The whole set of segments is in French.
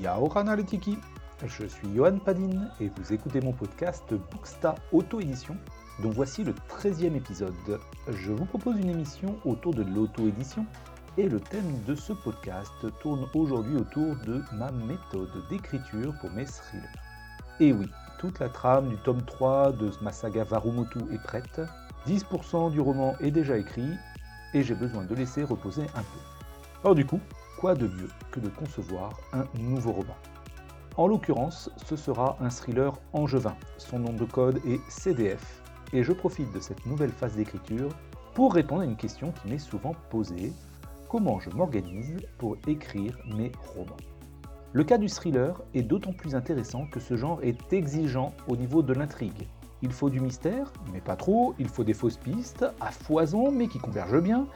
Yaoran Aletiki, je suis Johan Padin et vous écoutez mon podcast Booksta Auto-édition, dont voici le 13e épisode. Je vous propose une émission autour de l'auto-édition et le thème de ce podcast tourne aujourd'hui autour de ma méthode d'écriture pour mes thrillers. Et oui, toute la trame du tome 3 de ma saga Varumotu est prête, 10% du roman est déjà écrit et j'ai besoin de laisser reposer un peu. Alors du coup, quoi de mieux que de concevoir un nouveau roman? En l'occurrence, ce sera un thriller angevin. Son nom de code est CDF. Et je profite de cette nouvelle phase d'écriture pour répondre à une question qui m'est souvent posée. Comment je m'organise pour écrire mes romans? Le cas du thriller est d'autant plus intéressant que ce genre est exigeant au niveau de l'intrigue. Il faut du mystère, mais pas trop, il faut des fausses pistes, à foison, mais qui convergent bien,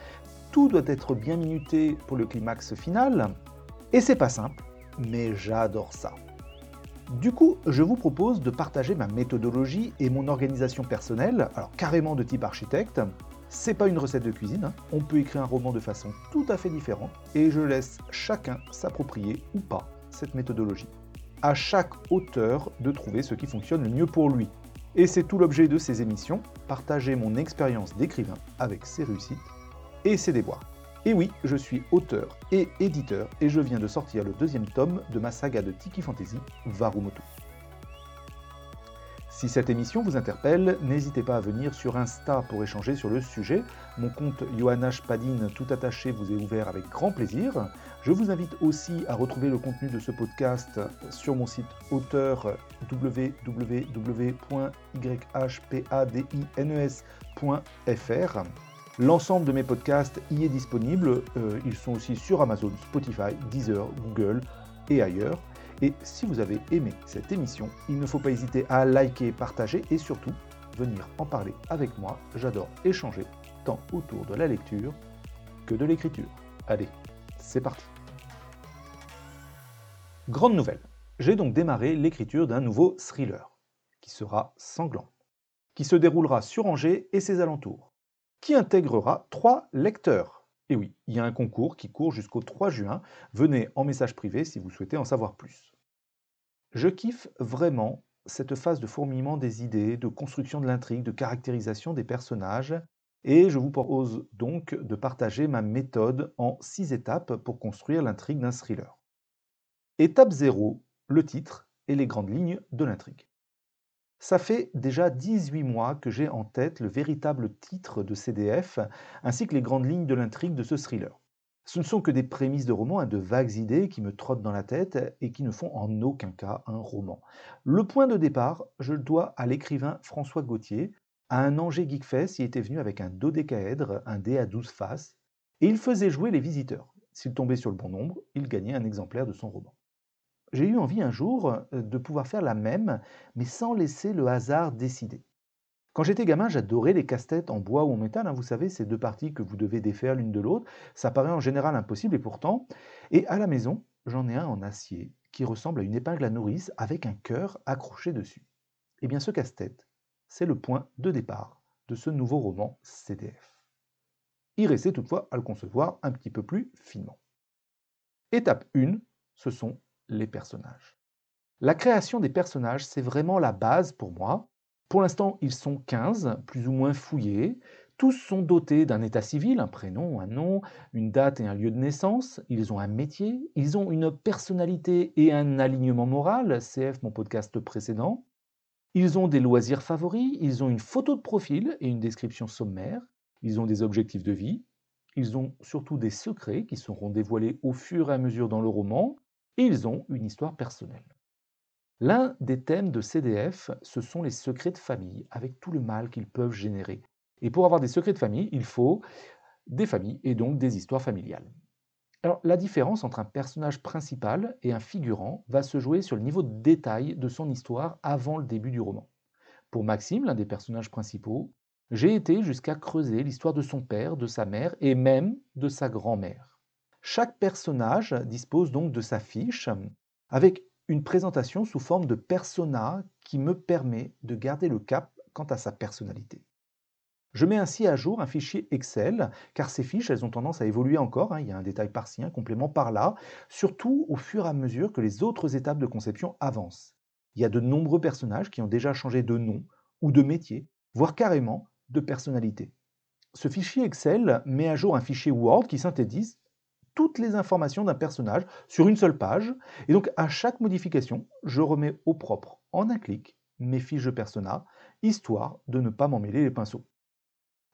tout doit être bien minuté pour le climax final, et c'est pas simple, mais j'adore ça. Du coup, je vous propose de partager ma méthodologie et mon organisation personnelle, alors carrément de type architecte. C'est pas une recette de cuisine, hein. on peut écrire un roman de façon tout à fait différente, et je laisse chacun s'approprier ou pas cette méthodologie. À chaque auteur de trouver ce qui fonctionne le mieux pour lui. Et c'est tout l'objet de ces émissions, partager mon expérience d'écrivain avec ses réussites et ses déboires. Et oui, je suis auteur et éditeur et je viens de sortir le deuxième tome de ma saga de Tiki Fantasy, Varumoto. Si cette émission vous interpelle, n'hésitez pas à venir sur Insta pour échanger sur le sujet. Mon compte Johanna Padin tout attaché vous est ouvert avec grand plaisir. Je vous invite aussi à retrouver le contenu de ce podcast sur mon site auteur www.yhpadines.fr. L'ensemble de mes podcasts y est disponible. Euh, ils sont aussi sur Amazon, Spotify, Deezer, Google et ailleurs. Et si vous avez aimé cette émission, il ne faut pas hésiter à liker, partager et surtout venir en parler avec moi. J'adore échanger tant autour de la lecture que de l'écriture. Allez, c'est parti. Grande nouvelle. J'ai donc démarré l'écriture d'un nouveau thriller qui sera sanglant, qui se déroulera sur Angers et ses alentours qui intégrera trois lecteurs? Et oui, il y a un concours qui court jusqu'au 3 juin. Venez en message privé si vous souhaitez en savoir plus. Je kiffe vraiment cette phase de fourmillement des idées, de construction de l'intrigue, de caractérisation des personnages, et je vous propose donc de partager ma méthode en six étapes pour construire l'intrigue d'un thriller. Étape 0, le titre et les grandes lignes de l'intrigue. Ça fait déjà 18 mois que j'ai en tête le véritable titre de CDF, ainsi que les grandes lignes de l'intrigue de ce thriller. Ce ne sont que des prémices de roman, hein, de vagues idées qui me trottent dans la tête et qui ne font en aucun cas un roman. Le point de départ, je le dois à l'écrivain François Gauthier, à un Angers Geekfest, il était venu avec un dodécaèdre, un dé à 12 faces, et il faisait jouer les visiteurs. S'il tombait sur le bon nombre, il gagnait un exemplaire de son roman. J'ai eu envie un jour euh, de pouvoir faire la même, mais sans laisser le hasard décider. Quand j'étais gamin, j'adorais les casse-têtes en bois ou en métal. Hein, vous savez, ces deux parties que vous devez défaire l'une de l'autre. Ça paraît en général impossible et pourtant. Et à la maison, j'en ai un en acier qui ressemble à une épingle à nourrice avec un cœur accroché dessus. Eh bien, ce casse-tête, c'est le point de départ de ce nouveau roman CDF. Il restait toutefois à le concevoir un petit peu plus finement. Étape 1, ce sont les personnages. La création des personnages, c'est vraiment la base pour moi. Pour l'instant, ils sont 15, plus ou moins fouillés. Tous sont dotés d'un état civil, un prénom, un nom, une date et un lieu de naissance. Ils ont un métier, ils ont une personnalité et un alignement moral, CF mon podcast précédent. Ils ont des loisirs favoris, ils ont une photo de profil et une description sommaire. Ils ont des objectifs de vie. Ils ont surtout des secrets qui seront dévoilés au fur et à mesure dans le roman et ils ont une histoire personnelle. L'un des thèmes de CDF, ce sont les secrets de famille, avec tout le mal qu'ils peuvent générer. Et pour avoir des secrets de famille, il faut des familles et donc des histoires familiales. Alors, la différence entre un personnage principal et un figurant va se jouer sur le niveau de détail de son histoire avant le début du roman. Pour Maxime, l'un des personnages principaux, j'ai été jusqu'à creuser l'histoire de son père, de sa mère et même de sa grand-mère. Chaque personnage dispose donc de sa fiche avec une présentation sous forme de persona qui me permet de garder le cap quant à sa personnalité. Je mets ainsi à jour un fichier Excel, car ces fiches, elles ont tendance à évoluer encore, hein. il y a un détail par-ci, un complément par-là, surtout au fur et à mesure que les autres étapes de conception avancent. Il y a de nombreux personnages qui ont déjà changé de nom ou de métier, voire carrément de personnalité. Ce fichier Excel met à jour un fichier Word qui synthétise toutes les informations d'un personnage sur une seule page, et donc à chaque modification, je remets au propre, en un clic, mes fiches de persona, histoire de ne pas m'en mêler les pinceaux.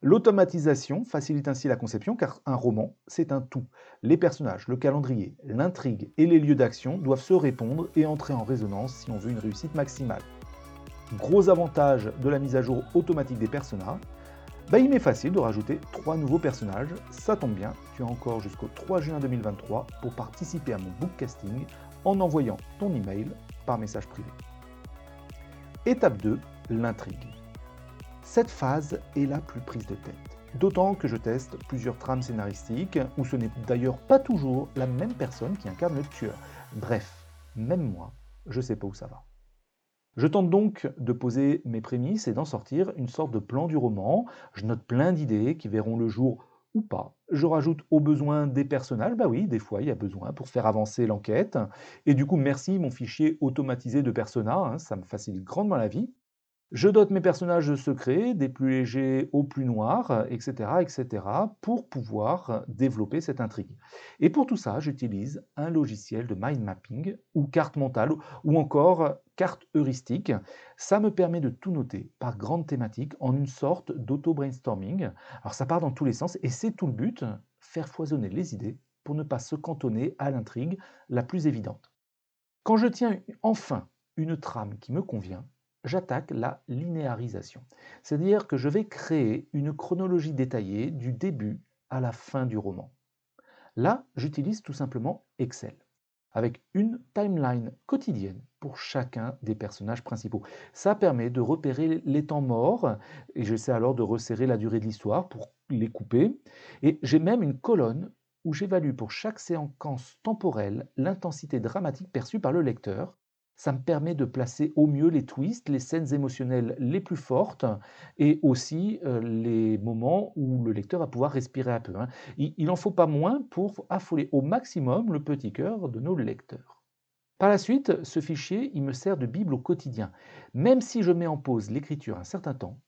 L'automatisation facilite ainsi la conception car un roman, c'est un tout. Les personnages, le calendrier, l'intrigue et les lieux d'action doivent se répondre et entrer en résonance si on veut une réussite maximale. Gros avantage de la mise à jour automatique des personnages, bah, il m'est facile de rajouter trois nouveaux personnages. Ça tombe bien, tu as encore jusqu'au 3 juin 2023 pour participer à mon bookcasting en envoyant ton email par message privé. Étape 2, l'intrigue. Cette phase est la plus prise de tête. D'autant que je teste plusieurs trames scénaristiques où ce n'est d'ailleurs pas toujours la même personne qui incarne le tueur. Bref, même moi, je sais pas où ça va. Je tente donc de poser mes prémices et d'en sortir une sorte de plan du roman. Je note plein d'idées qui verront le jour ou pas. Je rajoute au besoin des personnages, bah oui, des fois il y a besoin pour faire avancer l'enquête. Et du coup, merci mon fichier automatisé de persona, hein, ça me facilite grandement la vie. Je dote mes personnages de secrets, des plus légers aux plus noirs, etc., etc., pour pouvoir développer cette intrigue. Et pour tout ça, j'utilise un logiciel de mind mapping ou carte mentale ou encore carte heuristique. Ça me permet de tout noter par grande thématique en une sorte d'auto-brainstorming. Alors ça part dans tous les sens et c'est tout le but, faire foisonner les idées pour ne pas se cantonner à l'intrigue la plus évidente. Quand je tiens enfin une trame qui me convient, j'attaque la linéarisation. C'est-à-dire que je vais créer une chronologie détaillée du début à la fin du roman. Là, j'utilise tout simplement Excel, avec une timeline quotidienne pour chacun des personnages principaux. Ça permet de repérer les temps morts, et j'essaie alors de resserrer la durée de l'histoire pour les couper. Et j'ai même une colonne où j'évalue pour chaque séquence temporelle l'intensité dramatique perçue par le lecteur, ça me permet de placer au mieux les twists, les scènes émotionnelles les plus fortes et aussi euh, les moments où le lecteur va pouvoir respirer un peu. Hein. Il n'en faut pas moins pour affoler au maximum le petit cœur de nos lecteurs. Par la suite, ce fichier, il me sert de bible au quotidien. Même si je mets en pause l'écriture un certain temps,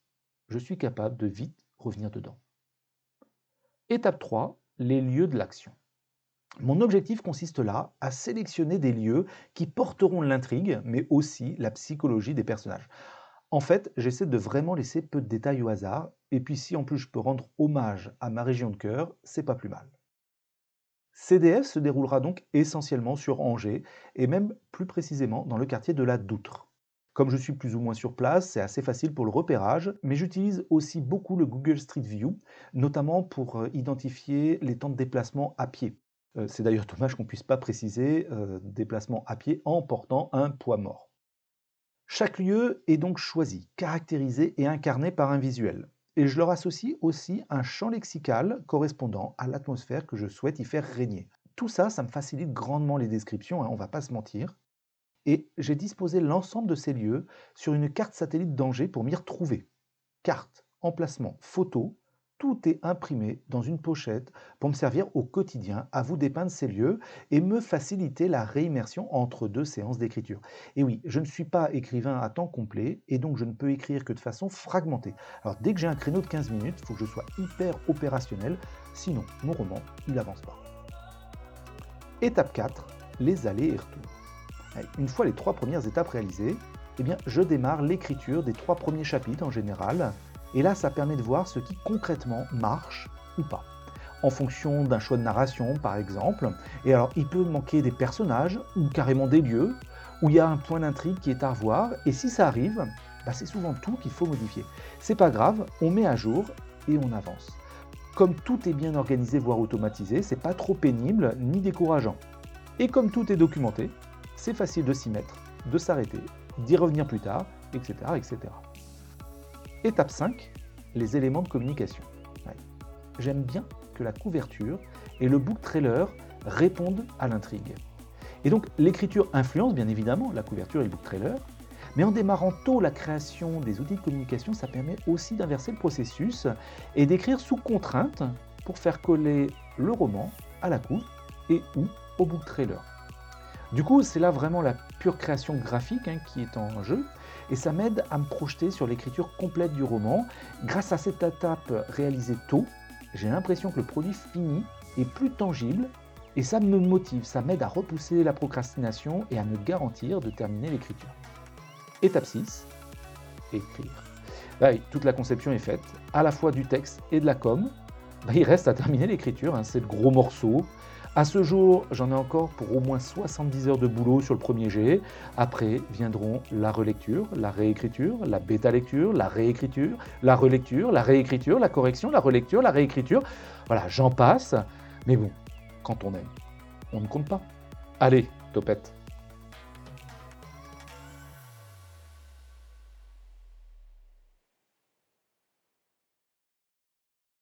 je suis capable de vite revenir dedans. Étape 3, les lieux de l'action. Mon objectif consiste là à sélectionner des lieux qui porteront l'intrigue, mais aussi la psychologie des personnages. En fait, j'essaie de vraiment laisser peu de détails au hasard, et puis si en plus je peux rendre hommage à ma région de cœur, c'est pas plus mal. CDF se déroulera donc essentiellement sur Angers, et même plus précisément dans le quartier de la Doutre. Comme je suis plus ou moins sur place, c'est assez facile pour le repérage, mais j'utilise aussi beaucoup le Google Street View, notamment pour euh, identifier les temps de déplacement à pied. Euh, c'est d'ailleurs dommage qu'on ne puisse pas préciser euh, déplacement à pied en portant un poids mort. Chaque lieu est donc choisi, caractérisé et incarné par un visuel. Et je leur associe aussi un champ lexical correspondant à l'atmosphère que je souhaite y faire régner. Tout ça, ça me facilite grandement les descriptions, hein, on ne va pas se mentir. Et j'ai disposé l'ensemble de ces lieux sur une carte satellite d'Angers pour m'y retrouver. Carte, emplacement, photo, tout est imprimé dans une pochette pour me servir au quotidien à vous dépeindre ces lieux et me faciliter la réimmersion entre deux séances d'écriture. Et oui, je ne suis pas écrivain à temps complet et donc je ne peux écrire que de façon fragmentée. Alors dès que j'ai un créneau de 15 minutes, il faut que je sois hyper opérationnel, sinon mon roman, il avance pas. Étape 4, les allers et retours. Une fois les trois premières étapes réalisées, eh bien, je démarre l'écriture des trois premiers chapitres en général et là, ça permet de voir ce qui concrètement marche ou pas. En fonction d'un choix de narration, par exemple. Et alors, il peut manquer des personnages ou carrément des lieux où il y a un point d'intrigue qui est à revoir. Et si ça arrive, bah, c'est souvent tout qu'il faut modifier. C'est pas grave, on met à jour et on avance. Comme tout est bien organisé, voire automatisé, c'est pas trop pénible ni décourageant. Et comme tout est documenté, c'est facile de s'y mettre, de s'arrêter, d'y revenir plus tard, etc. etc. Étape 5, les éléments de communication. J'aime bien que la couverture et le book trailer répondent à l'intrigue. Et donc l'écriture influence bien évidemment la couverture et le book trailer, Mais en démarrant tôt la création des outils de communication, ça permet aussi d'inverser le processus et d'écrire sous contrainte pour faire coller le roman à la couve et ou au book trailer. Du coup, c'est là vraiment la pure création graphique hein, qui est en jeu, et ça m'aide à me projeter sur l'écriture complète du roman. Grâce à cette étape réalisée tôt, j'ai l'impression que le produit fini est plus tangible, et ça me motive, ça m'aide à repousser la procrastination et à me garantir de terminer l'écriture. Étape 6, écrire. Toute la conception est faite, à la fois du texte et de la com. Bah, il reste à terminer l'écriture, hein, c'est le gros morceau. À ce jour, j'en ai encore pour au moins 70 heures de boulot sur le premier jet. Après viendront la relecture, la réécriture, la bêta-lecture, la réécriture, la relecture, la réécriture, la correction, la relecture, la réécriture. Voilà, j'en passe. Mais bon, quand on aime, on ne compte pas. Allez, topette